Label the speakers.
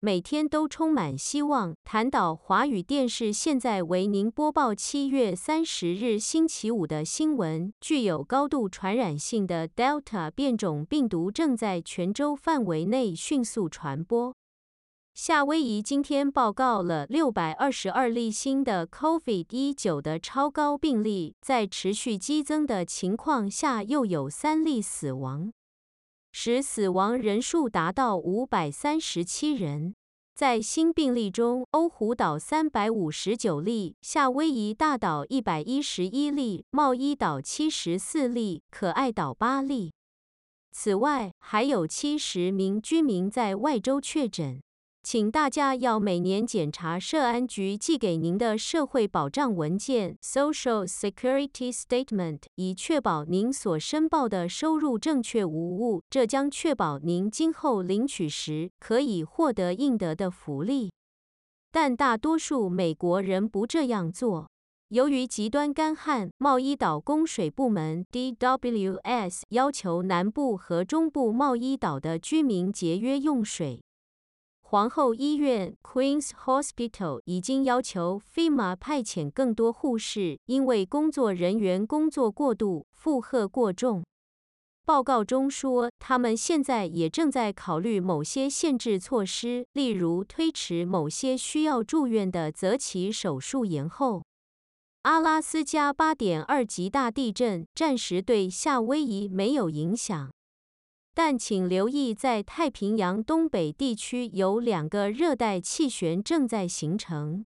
Speaker 1: 每天都充满希望。谈导华语电视现在为您播报七月三十日星期五的新闻。具有高度传染性的 Delta 变种病毒正在全州范围内迅速传播。夏威夷今天报告了六百二十二例新的 COVID-19 的超高病例，在持续激增的情况下，又有三例死亡。使死亡人数达到五百三十七人。在新病例中，欧胡岛三百五十九例，夏威夷大岛一百一十一例，茂伊岛七十四例，可爱岛八例。此外，还有七十名居民在外州确诊。请大家要每年检查社安局寄给您的社会保障文件 （Social Security Statement），以确保您所申报的收入正确无误。这将确保您今后领取时可以获得应得的福利。但大多数美国人不这样做。由于极端干旱，茂伊岛供水部门 （DWS） 要求南部和中部茂伊岛的居民节约用水。皇后医院 （Queen's Hospital） 已经要求 FEMA 派遣更多护士，因为工作人员工作过度，负荷过重。报告中说，他们现在也正在考虑某些限制措施，例如推迟某些需要住院的择期手术延后。阿拉斯加8.2级大地震暂时对夏威夷没有影响。但请留意，在太平洋东北地区有两个热带气旋正在形成。